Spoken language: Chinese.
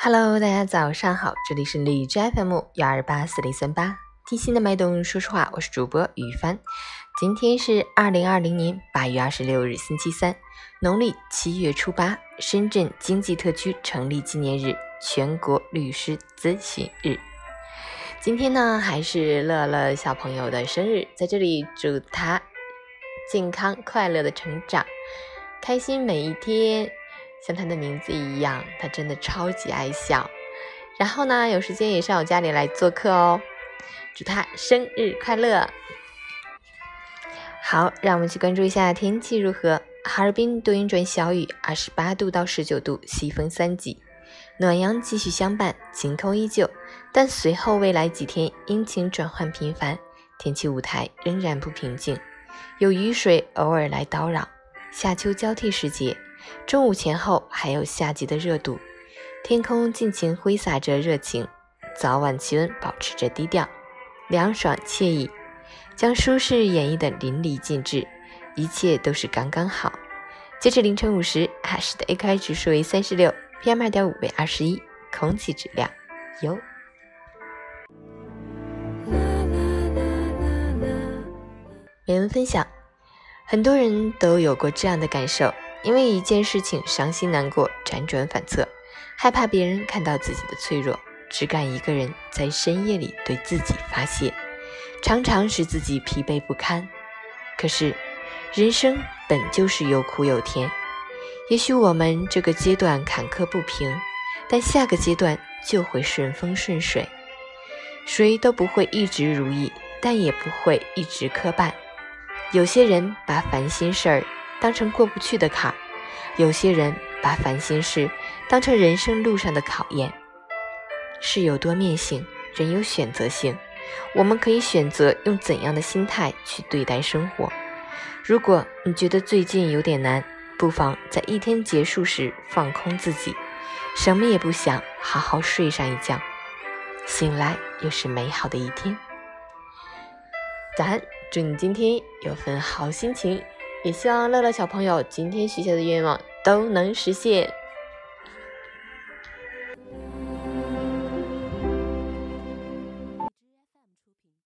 Hello，大家早上好，这里是荔枝 FM 幺二八四零三八，听心的脉动，说实话，我是主播雨帆。今天是二零二零年八月二十六日，星期三，农历七月初八，深圳经济特区成立纪念日，全国律师咨询日。今天呢，还是乐乐小朋友的生日，在这里祝他健康快乐的成长，开心每一天。像他的名字一样，他真的超级爱笑。然后呢，有时间也上我家里来做客哦。祝他生日快乐！好，让我们去关注一下天气如何。哈尔滨多云转小雨，二十八度到十九度，西风三级，暖阳继续相伴，晴空依旧。但随后未来几天阴晴转换频繁，天气舞台仍然不平静，有雨水偶尔来叨扰。夏秋交替时节。中午前后还有夏季的热度，天空尽情挥洒着热情，早晚气温保持着低调，凉爽惬意，将舒适演绎的淋漓尽致，一切都是刚刚好。截至凌晨五时，哈市的 AQI 指数为三十六，PM 二点五为二十一，空气质量优。美文分享，很多人都有过这样的感受。因为一件事情伤心难过，辗转反侧，害怕别人看到自己的脆弱，只敢一个人在深夜里对自己发泄，常常使自己疲惫不堪。可是，人生本就是有苦有甜，也许我们这个阶段坎坷不平，但下个阶段就会顺风顺水。谁都不会一直如意，但也不会一直磕绊。有些人把烦心事儿。当成过不去的坎，有些人把烦心事当成人生路上的考验。事有多面性，人有选择性，我们可以选择用怎样的心态去对待生活。如果你觉得最近有点难，不妨在一天结束时放空自己，什么也不想，好好睡上一觉，醒来又是美好的一天。早安，祝你今天有份好心情。也希望乐乐小朋友今天许下的愿望都能实现。